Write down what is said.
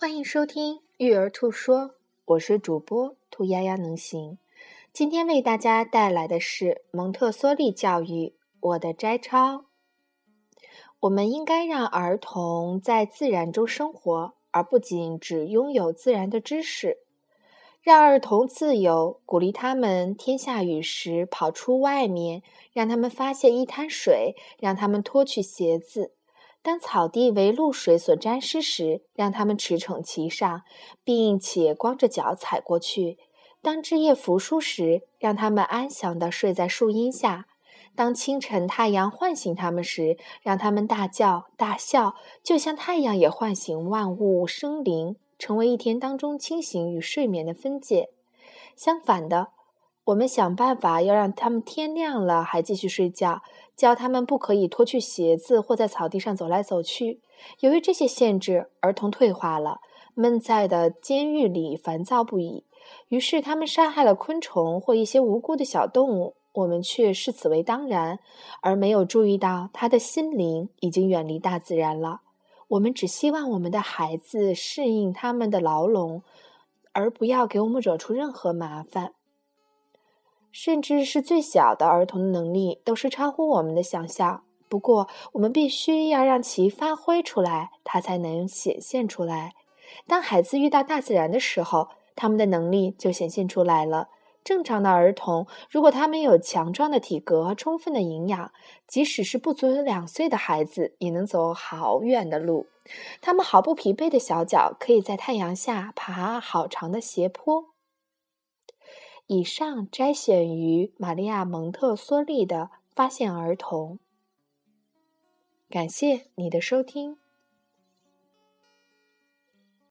欢迎收听《育儿兔说》，我是主播兔丫丫能行。今天为大家带来的是蒙特梭利教育我的摘抄。我们应该让儿童在自然中生活，而不仅只拥有自然的知识。让儿童自由，鼓励他们天下雨时跑出外面，让他们发现一滩水，让他们脱去鞋子。当草地为露水所沾湿时，让它们驰骋其上，并且光着脚踩过去；当枝叶扶疏时，让它们安详地睡在树荫下；当清晨太阳唤醒它们时，让它们大叫大笑，就像太阳也唤醒万物生灵，成为一天当中清醒与睡眠的分界。相反的。我们想办法要让他们天亮了还继续睡觉，教他们不可以脱去鞋子或在草地上走来走去。由于这些限制，儿童退化了，闷在的监狱里烦躁不已。于是他们杀害了昆虫或一些无辜的小动物，我们却视此为当然，而没有注意到他的心灵已经远离大自然了。我们只希望我们的孩子适应他们的牢笼，而不要给我们惹出任何麻烦。甚至是最小的儿童的能力都是超乎我们的想象。不过，我们必须要让其发挥出来，它才能显现出来。当孩子遇到大自然的时候，他们的能力就显现出来了。正常的儿童，如果他们有强壮的体格充分的营养，即使是不足两岁的孩子，也能走好远的路。他们毫不疲惫的小脚可以在太阳下爬好长的斜坡。以上摘选于玛利亚·蒙特梭利的《发现儿童》。感谢你的收听。